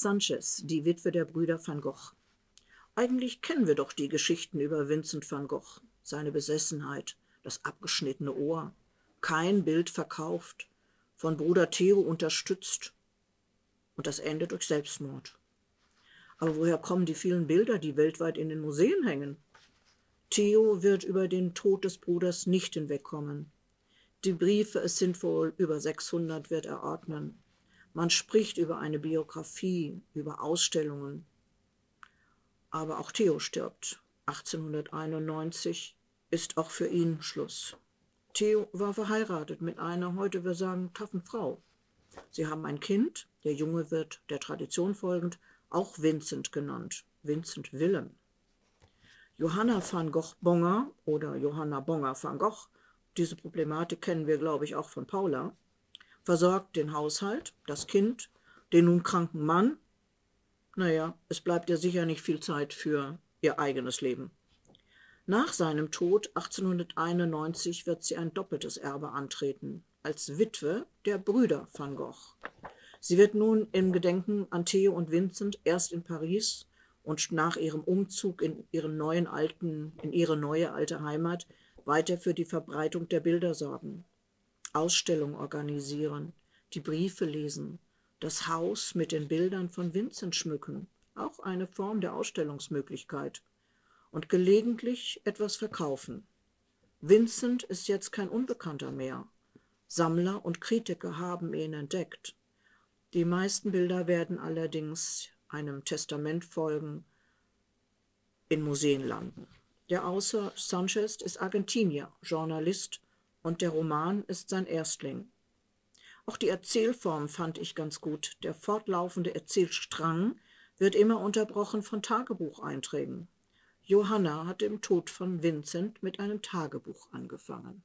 Sanchez, die Witwe der Brüder van Gogh. Eigentlich kennen wir doch die Geschichten über Vincent van Gogh, seine Besessenheit, das abgeschnittene Ohr, kein Bild verkauft, von Bruder Theo unterstützt und das Ende durch Selbstmord. Aber woher kommen die vielen Bilder, die weltweit in den Museen hängen? Theo wird über den Tod des Bruders nicht hinwegkommen. Die Briefe, es sind wohl über 600, wird er ordnen. Man spricht über eine Biografie, über Ausstellungen. Aber auch Theo stirbt. 1891 ist auch für ihn Schluss. Theo war verheiratet mit einer, heute wir sagen, taffen Frau. Sie haben ein Kind, der Junge wird der Tradition folgend auch Vincent genannt, Vincent Willem. Johanna van Gogh Bonger oder Johanna Bonger van Gogh, diese Problematik kennen wir, glaube ich, auch von Paula, versorgt den Haushalt, das Kind, den nun kranken Mann. Naja, es bleibt ja sicher nicht viel Zeit für ihr eigenes Leben. Nach seinem Tod 1891 wird sie ein doppeltes Erbe antreten, als Witwe der Brüder van Gogh. Sie wird nun im Gedenken an Theo und Vincent erst in Paris und nach ihrem Umzug in, ihren neuen alten, in ihre neue alte Heimat weiter für die Verbreitung der Bilder sorgen, Ausstellungen organisieren, die Briefe lesen, das Haus mit den Bildern von Vincent schmücken, auch eine Form der Ausstellungsmöglichkeit und gelegentlich etwas verkaufen. Vincent ist jetzt kein Unbekannter mehr. Sammler und Kritiker haben ihn entdeckt. Die meisten Bilder werden allerdings einem Testament folgen, in Museen landen. Der Außer Sanchez ist Argentinier, Journalist und der Roman ist sein Erstling. Auch die Erzählform fand ich ganz gut. Der fortlaufende Erzählstrang wird immer unterbrochen von Tagebucheinträgen. Johanna hatte im Tod von Vincent mit einem Tagebuch angefangen.